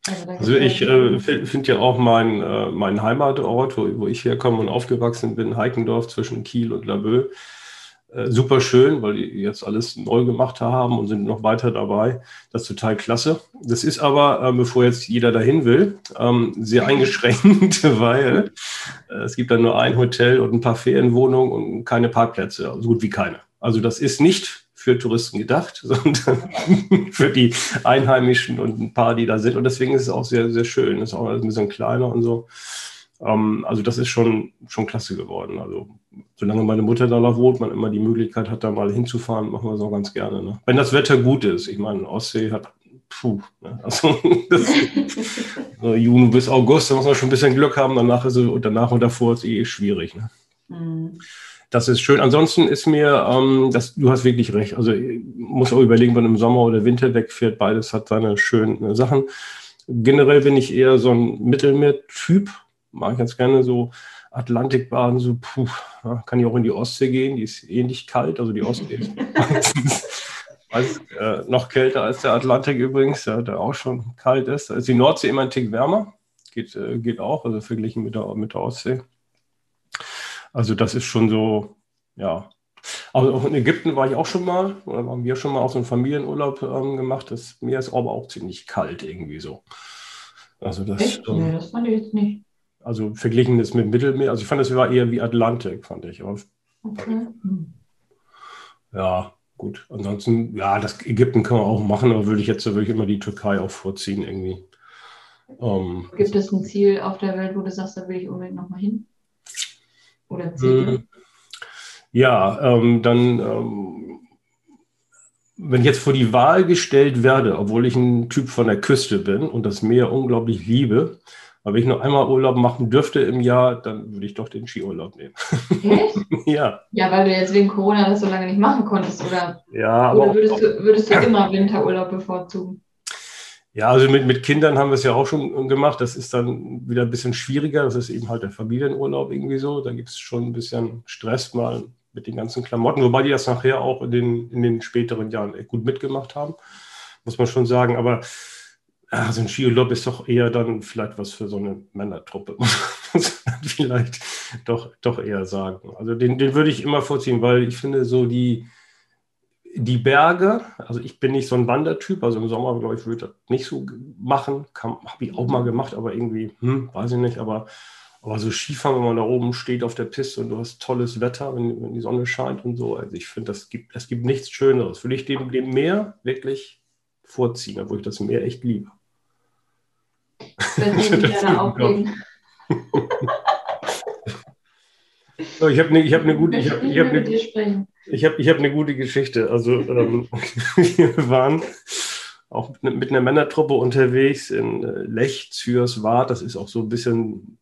Also, also ich äh, finde ja auch meinen äh, mein Heimatort, wo, wo ich herkomme und aufgewachsen bin, Heikendorf zwischen Kiel und Laboe, äh, super schön, weil die jetzt alles neu gemacht haben und sind noch weiter dabei. Das ist total klasse. Das ist aber, äh, bevor jetzt jeder dahin will, ähm, sehr [LAUGHS] eingeschränkt, [LAUGHS] weil äh, es gibt dann nur ein Hotel und ein paar Ferienwohnungen und keine Parkplätze, so also gut wie keine. Also das ist nicht für Touristen gedacht, [LAUGHS] sondern für die Einheimischen und ein paar, die da sind. Und deswegen ist es auch sehr, sehr schön. Ist auch ein bisschen kleiner und so. Ähm, also das ist schon, schon klasse geworden. Also solange meine Mutter da noch wohnt, man immer die Möglichkeit hat, da mal hinzufahren, machen wir es auch ganz gerne. Ne? Wenn das Wetter gut ist. Ich meine, Ostsee hat, puh, ne? [LAUGHS] also das, [LAUGHS] so Juni bis August, da muss man schon ein bisschen Glück haben. Danach ist es, und danach und davor ist es eh schwierig. Ne? Mhm. Das ist schön. Ansonsten ist mir, ähm, das, du hast wirklich recht. Also muss auch überlegen, wenn man im Sommer oder Winter wegfährt. Beides hat seine schönen Sachen. Generell bin ich eher so ein Mittelmeer-Typ Mag ich ganz gerne so Atlantikbahn, so, puh, ja, kann ich auch in die Ostsee gehen, die ist eh nicht kalt, also die Ostsee ist [LAUGHS] [LAUGHS] meistens äh, noch kälter als der Atlantik übrigens, ja, der auch schon kalt ist. Da ist die Nordsee immer ein Tick wärmer, geht, äh, geht auch, also verglichen mit der, mit der Ostsee. Also das ist schon so, ja. Also auch in Ägypten war ich auch schon mal, oder haben wir schon mal auch so einen Familienurlaub ähm, gemacht. Das Meer ist aber auch ziemlich kalt irgendwie so. Also das, Echt? Ähm, nee, das fand ich jetzt nicht. Also verglichen das mit Mittelmeer. Also ich fand, das war eher wie Atlantik, fand ich. Aber okay. Ja, gut. Ansonsten, ja, das Ägypten kann man auch machen, aber würde ich jetzt wirklich immer die Türkei auch vorziehen irgendwie. Ähm, Gibt es ein Ziel auf der Welt, wo du sagst, da will ich unbedingt nochmal hin? Oder Ziele? Ähm, ja, ähm, dann, ähm, wenn ich jetzt vor die Wahl gestellt werde, obwohl ich ein Typ von der Küste bin und das Meer unglaublich liebe, aber wenn ich noch einmal Urlaub machen dürfte im Jahr, dann würde ich doch den Skiurlaub nehmen. Echt? [LAUGHS] ja. Ja, weil du jetzt wegen Corona das so lange nicht machen konntest, oder? Ja, aber. Oder würdest, du, würdest du immer Winterurlaub bevorzugen? Ja, also mit, mit Kindern haben wir es ja auch schon gemacht. Das ist dann wieder ein bisschen schwieriger. Das ist eben halt der Familienurlaub irgendwie so. Da gibt es schon ein bisschen Stress mal mit den ganzen Klamotten, wobei die das nachher auch in den, in den späteren Jahren gut mitgemacht haben, muss man schon sagen. Aber ja, so ein Skiurlaub ist doch eher dann vielleicht was für so eine Männertruppe, [LAUGHS] muss man vielleicht doch, doch eher sagen. Also den, den würde ich immer vorziehen, weil ich finde so die, die Berge, also ich bin nicht so ein Wandertyp, also im Sommer, glaube ich, würde ich das nicht so machen. Habe ich auch mal gemacht, aber irgendwie, hm, weiß ich nicht, aber, aber so Skifahren, wenn man da oben steht auf der Piste und du hast tolles Wetter, wenn, wenn die Sonne scheint und so, also ich finde, das gibt, es gibt nichts Schöneres. Würde ich dem, dem Meer wirklich vorziehen, obwohl ich das Meer echt liebe. Wenn Sie [LAUGHS] gerne auflegen. [LAUGHS] so, ich habe eine, hab eine gute, ich habe, ich habe eine, ich habe, ich habe eine gute Geschichte. Also ähm, [LAUGHS] wir waren auch mit einer Männertruppe unterwegs in äh, Lech, Zürs, Das ist auch so ein bisschen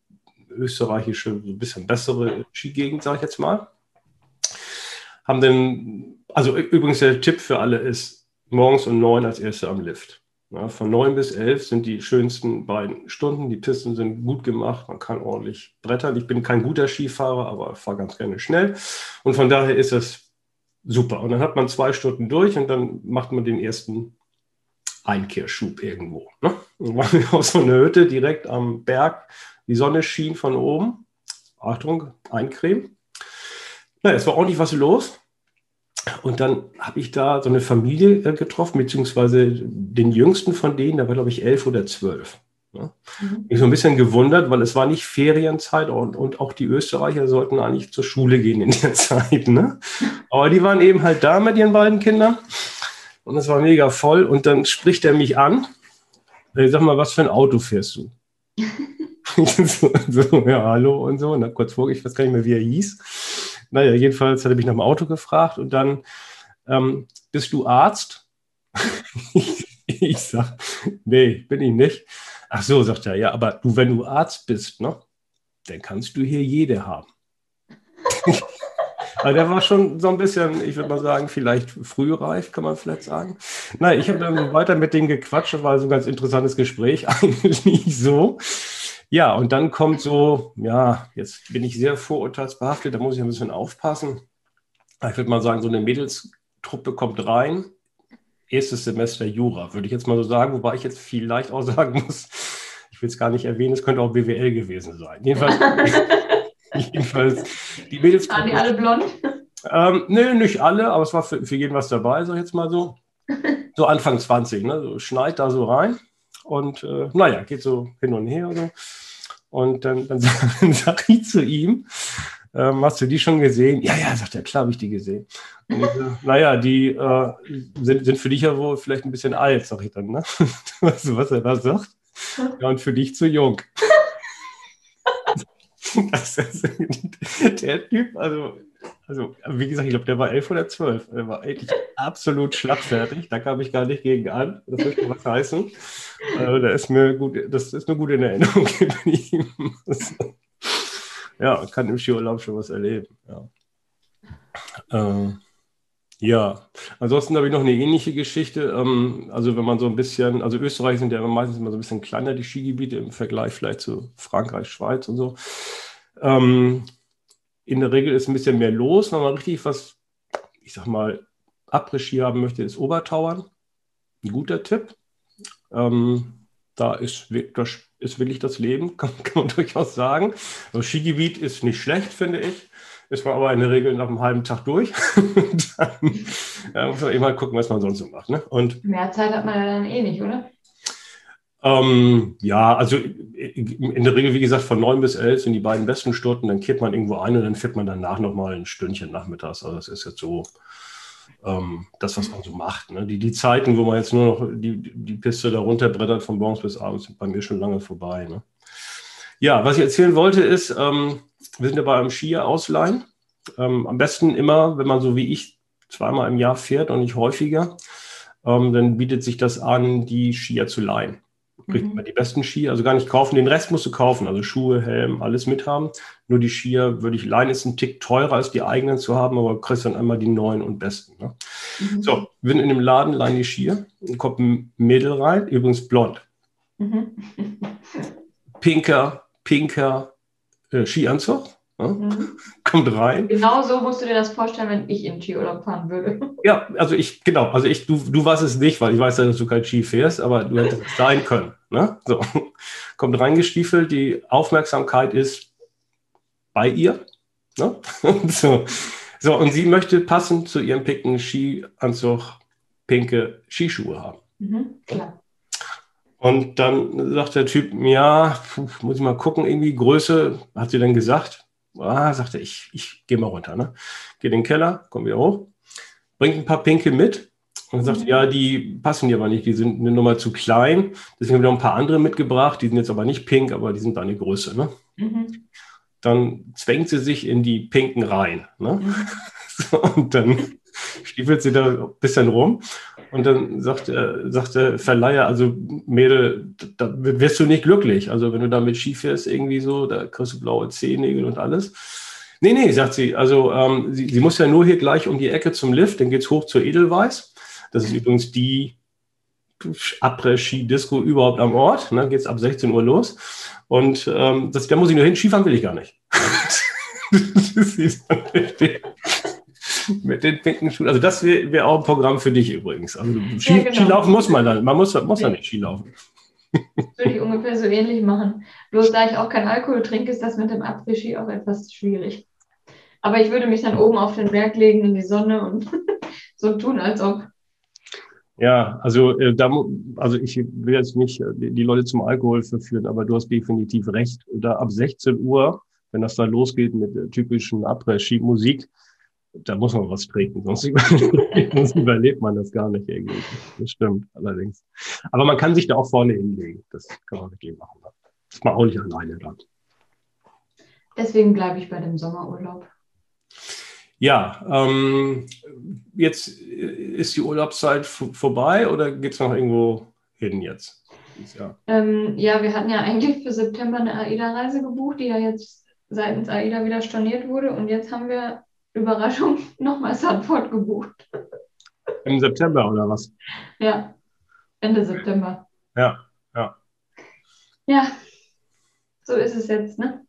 österreichische, so ein bisschen bessere Skigegend, sage ich jetzt mal. Haben dann, also übrigens der Tipp für alle ist, morgens um neun als Erste am Lift. Ja, von neun bis elf sind die schönsten beiden Stunden. Die Pisten sind gut gemacht, man kann ordentlich brettern. Ich bin kein guter Skifahrer, aber fahre ganz gerne schnell. Und von daher ist es super. Und dann hat man zwei Stunden durch und dann macht man den ersten Einkehrschub irgendwo. Ne? Dann waren wir [LAUGHS] auf so einer Hütte direkt am Berg. Die Sonne schien von oben. Achtung, eincremen. Na, es war ordentlich was los. Und dann habe ich da so eine Familie äh, getroffen, beziehungsweise den jüngsten von denen, der war, glaube ich, elf oder zwölf. Ne? Mhm. Ich so ein bisschen gewundert, weil es war nicht Ferienzeit und, und auch die Österreicher sollten eigentlich zur Schule gehen in der [LAUGHS] Zeit. Ne? Aber die waren eben halt da mit ihren beiden Kindern und es war mega voll. Und dann spricht er mich an. Ich sag mal, was für ein Auto fährst du? [LAUGHS] [LAUGHS] so, so, ja, hallo und so. Und dann kurz vor, ich weiß gar nicht mehr, wie er hieß. Naja, jedenfalls hat er mich nach dem Auto gefragt und dann, ähm, bist du Arzt? ich, [LAUGHS] ich sag, nee, bin ich nicht. Ach so, sagt er, ja, aber du, wenn du Arzt bist, ne, dann kannst du hier jede haben. [LAUGHS] Aber der war schon so ein bisschen, ich würde mal sagen, vielleicht frühreif, kann man vielleicht sagen. Nein, ich habe dann so weiter mit dem gequatscht, das war so ein ganz interessantes Gespräch, [LAUGHS] eigentlich so. Ja, und dann kommt so, ja, jetzt bin ich sehr vorurteilsbehaftet, da muss ich ein bisschen aufpassen. Ich würde mal sagen, so eine Mädelstruppe kommt rein. Erstes Semester Jura, würde ich jetzt mal so sagen, wobei ich jetzt vielleicht auch [LAUGHS] sagen muss, ich will es gar nicht erwähnen, es könnte auch BWL gewesen sein. Jedenfalls, [LAUGHS] jedenfalls die Mädelstruppe. Waren die alle blond? Ähm, nee, nicht alle, aber es war für, für jeden was dabei, sag ich jetzt mal so. [LAUGHS] So Anfang 20, ne? So schneit da so rein. Und äh, naja, geht so hin und her. Und so. Und dann, dann, [LAUGHS] dann sage ich zu ihm, ähm, hast du die schon gesehen? Ja, ja, sagt er, klar habe ich die gesehen. Und ich, äh, naja, die äh, sind, sind für dich ja wohl vielleicht ein bisschen alt, sag ich dann. Ne? [LAUGHS] Weißt du, was er da sagt? Ja, und für dich zu jung. [LAUGHS] das ist, der Typ, also also, wie gesagt, ich glaube, der war elf oder zwölf. Der war eigentlich absolut schlagfertig. Da kam ich gar nicht gegen an. Das möchte was heißen. Also, da ist mir gut, das ist mir gut in Erinnerung [LAUGHS] ja, kann im Skiurlaub schon was erleben. Ja. Ähm, Ja, ansonsten habe ich noch eine ähnliche Geschichte. Ähm, also wenn man so ein bisschen, also Österreich sind ja meistens immer so ein bisschen kleiner, die Skigebiete im Vergleich vielleicht zu Frankreich, Schweiz und so. Ähm, in der Regel ist ein bisschen mehr los. Wenn man richtig was, ich sag mal, Après-Ski haben möchte, ist Obertauern. Ein guter Tipp. Ähm, da ist, das ist wirklich das Leben, [LAUGHS] kann, kann man durchaus sagen. Das Skigebiet ist nicht schlecht, finde ich ist man aber in der Regel nach einem halben Tag durch. [LAUGHS] dann ja, muss man eben mal gucken, was man sonst so macht. Ne? Und, Mehr Zeit hat man ja dann eh nicht, oder? Ähm, ja, also in der Regel, wie gesagt, von neun bis elf sind die beiden besten Stunden, dann kehrt man irgendwo ein und dann fährt man danach nochmal ein Stündchen nachmittags. Also das ist jetzt so ähm, das, was man so macht. Ne? Die, die Zeiten, wo man jetzt nur noch die, die Piste da runterbrettert von morgens bis abends, sind bei mir schon lange vorbei. Ne? Ja, was ich erzählen wollte ist, ähm, wir sind dabei am Skier ausleihen. Ähm, am besten immer, wenn man so wie ich zweimal im Jahr fährt und nicht häufiger, ähm, dann bietet sich das an, die Skier zu leihen. Kriegt mhm. man die besten Skier, also gar nicht kaufen. Den Rest musst du kaufen, also Schuhe, Helm, alles mithaben. Nur die Skier würde ich leihen, ist ein Tick teurer als die eigenen zu haben, aber kriegst dann einmal die neuen und besten. Ne? Mhm. So, wir sind in dem Laden, leihen die Skier, kommt ein Mädel rein, übrigens blond. Mhm. Pinker, pinker äh, Skianzug. Ja? Kommt rein. Genau so musst du dir das vorstellen, wenn ich in Skiurlaub fahren würde. [LAUGHS] Ja, also ich, genau, also ich, du, du warst es nicht, weil ich weiß ja, dass du kein Ski fährst, aber du hättest es sein können. Ne? So. [LAUGHS] Kommt reingestiefelt, die Aufmerksamkeit ist bei ihr. Ne? [LAUGHS] so. so, und sie möchte passend zu ihrem pinken Skianzug pinke Skischuhe haben. Mhm, klar. Und dann sagt der Typ, ja, muss ich mal gucken, irgendwie Größe, hat sie dann gesagt. Ah, sagte ich, ich gehe mal runter, ne? Geh in den Keller, komm wieder hoch, bringt ein paar Pinke mit. Und sagt, mhm. ja, die passen dir aber nicht, die sind eine Nummer zu klein. Deswegen haben wir noch ein paar andere mitgebracht, die sind jetzt aber nicht pink, aber die sind deine Größe, ne? Mhm. Dann zwängt sie sich in die Pinken rein, ne? Mhm. [LAUGHS] So, und dann stiefelt sie da ein bisschen rum. Und dann sagt, äh, sagt der Verleiher, also Mädel, da wirst du nicht glücklich. Also wenn du damit Ski fährst, irgendwie so, da kriegst du blaue Zehennägel und alles. Nee, nee, sagt sie. Also ähm, sie, sie muss ja nur hier gleich um die Ecke zum Lift, dann geht es hoch zur Edelweiß. Das ist übrigens die Après-Ski-Disco überhaupt am Ort. Ne, geht es ab 16 Uhr los. Und ähm, das, da muss ich nur hin, Skifahren will ich gar nicht. [LAUGHS] das ist [LAUGHS] mit den pinken Schuhen. Also das wäre wär auch ein Programm für dich übrigens. Also Ski, ja, genau. Skilaufen muss man dann. Man muss, muss ja nicht Skilaufen. [LAUGHS] Würde ich ungefähr so ähnlich machen. Bloß da ich auch kein Alkohol trinke, ist das mit dem Après-Ski auch etwas schwierig. Aber ich würde mich dann oben auf den Berg legen in die Sonne und [LAUGHS] so tun, als ob. Ja, also, äh, da, also ich will jetzt nicht äh, die Leute zum Alkohol verführen, aber du hast definitiv recht. Da ab 16 Uhr, wenn das da losgeht mit der typischen Après-Ski-Musik, da muss man was trinken, sonst, [LAUGHS] sonst überlebt man das gar nicht irgendwie. Das stimmt allerdings. Aber man kann sich da auch vorne hinlegen. Das kann man wirklich machen. Das ist man auch nicht alleine dann. Deswegen bleibe ich bei dem Sommerurlaub. Ja, ähm, jetzt ist die Urlaubszeit vorbei oder geht es noch irgendwo hin jetzt? Ja. Ähm, ja, wir hatten ja eigentlich für September eine AIDA-Reise gebucht, die ja jetzt seitens AIDA wieder storniert wurde. Und jetzt haben wir Überraschung, [LAUGHS] nochmal Sanford gebucht. Im September oder was? Ja, Ende September. Ja, ja. Ja, so ist es jetzt, ne?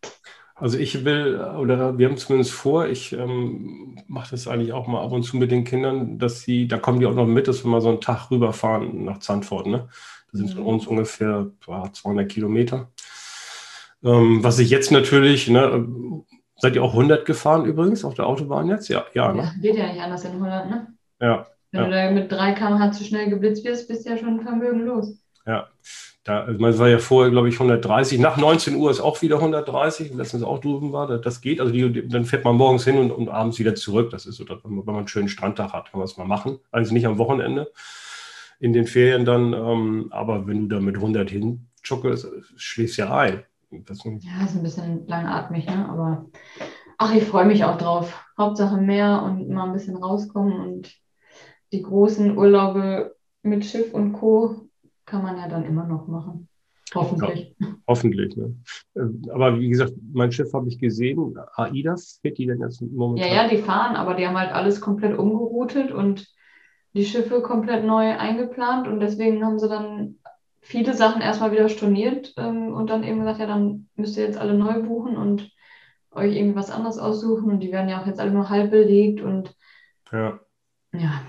Also ich will, oder wir haben zumindest vor, ich ähm, mache das eigentlich auch mal ab und zu mit den Kindern, dass sie, da kommen die auch noch mit, dass wir mal so einen Tag rüberfahren nach Zandvoort, ne? Das sind mhm. von uns ungefähr 200 Kilometer. Ähm, was ich jetzt natürlich, ne, Seid ihr auch 100 gefahren übrigens auf der Autobahn jetzt? Ja, ja, ne? Geht ja nicht anders in 100, ne? Ja. Wenn ja. du da mit 3 km/h zu schnell geblitzt wirst, bist du ja schon Vermögen los. Ja. Da, also man war ja vorher, glaube ich, 130. Nach 19 Uhr ist auch wieder 130, letztens auch drüben war. Das geht. Also die, dann fährt man morgens hin und, und, abends wieder zurück. Das ist so, wenn man einen schönen Strandtag hat, kann man es mal machen. Also nicht am Wochenende, in den Ferien dann. Ähm, aber wenn du da mit 100 hin joggelst, schläfst ja ein. Das ja, ist ein bisschen langatmig, ne? aber ach, ich freue mich auch drauf. Hauptsache mehr und mal ein bisschen rauskommen und die großen Urlaube mit Schiff und Co. kann man ja dann immer noch machen. Hoffentlich. Ja, hoffentlich. Ne? Äh, aber wie gesagt, mein Schiff habe ich gesehen. AIDA fährt die denn jetzt momentan? Ja, ja, die fahren, aber die haben halt alles komplett umgeroutet und die Schiffe komplett neu eingeplant und deswegen haben sie dann viele Sachen erstmal wieder storniert ähm, und dann eben gesagt, ja, dann müsst ihr jetzt alle neu buchen und euch irgendwie was anderes aussuchen und die werden ja auch jetzt alle nur halb belegt und ja, ja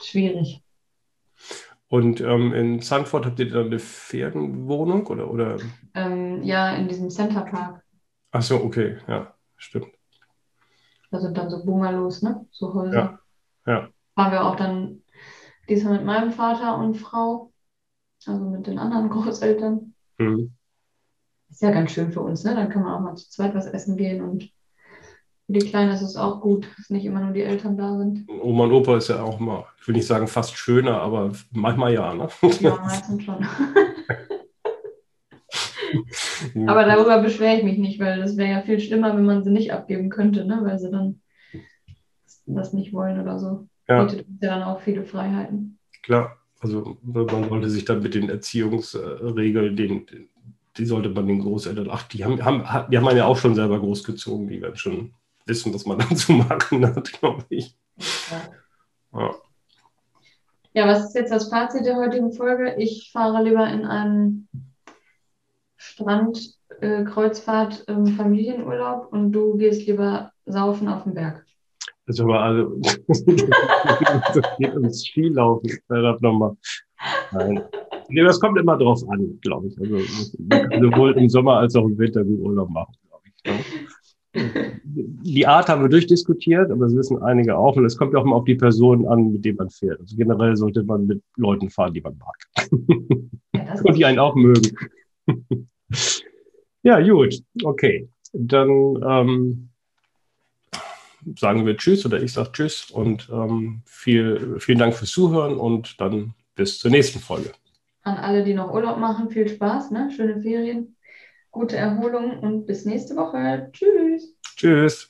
schwierig. Und ähm, in Sanford habt ihr dann eine Pferdenwohnung oder? oder? Ähm, ja, in diesem Center Park. Ach so, okay, ja, stimmt. Da sind dann so Bungalows, ne? So Häuser. Ja. ja. Waren wir auch dann diesmal mit meinem Vater und Frau, also mit den anderen [LAUGHS] Großeltern. Mhm. Ist ja ganz schön für uns, ne? Dann kann man auch mal zu zweit was essen gehen und für die Kleinen ist es auch gut, dass nicht immer nur die Eltern da sind. Oma und Opa ist ja auch mal, ich will nicht sagen fast schöner, aber manchmal ja, ne? [LAUGHS] Ja, meistens schon. [LAUGHS] aber darüber beschwere ich mich nicht, weil das wäre ja viel schlimmer, wenn man sie nicht abgeben könnte, ne? weil sie dann das nicht wollen oder so. Ja. Bietet uns ja dann auch viele Freiheiten. Klar, also man sollte sich dann mit den Erziehungsregeln, den, die sollte man den Großeltern, ach, die haben, haben, die haben man ja auch schon selber großgezogen, die werden schon wissen, was man [LAUGHS] dann zu machen hat, glaube ich. Ja. ja. Ja, was ist jetzt das Fazit der heutigen Folge? Ich fahre lieber in einen Strand, äh, Kreuzfahrt, ähm, Familienurlaub und du gehst lieber saufen auf den Berg. Aber also, [LAUGHS] das geht ums Skilaufen. Verdammt nochmal. Nein. Das kommt immer drauf an, glaube ich. Also, sowohl im Sommer als auch im Winter gut Urlaub machen, glaube ich. Ja die Art haben wir durchdiskutiert, aber das wissen einige auch. Und es kommt auch immer auf die Person an, mit dem man fährt. Also generell sollte man mit Leuten fahren, die man mag. Ja, Und die einen auch mögen. ja, gut. Okay. Dann ähm, sagen wir Tschüss oder ich sage Tschüss und ähm, viel, vielen Dank fürs Zuhören und dann bis zur nächsten Folge. An alle, die noch Urlaub machen, viel Spaß, ne? schöne Ferien gute Erholung und bis nächste Woche. Tschüss. Tschüss.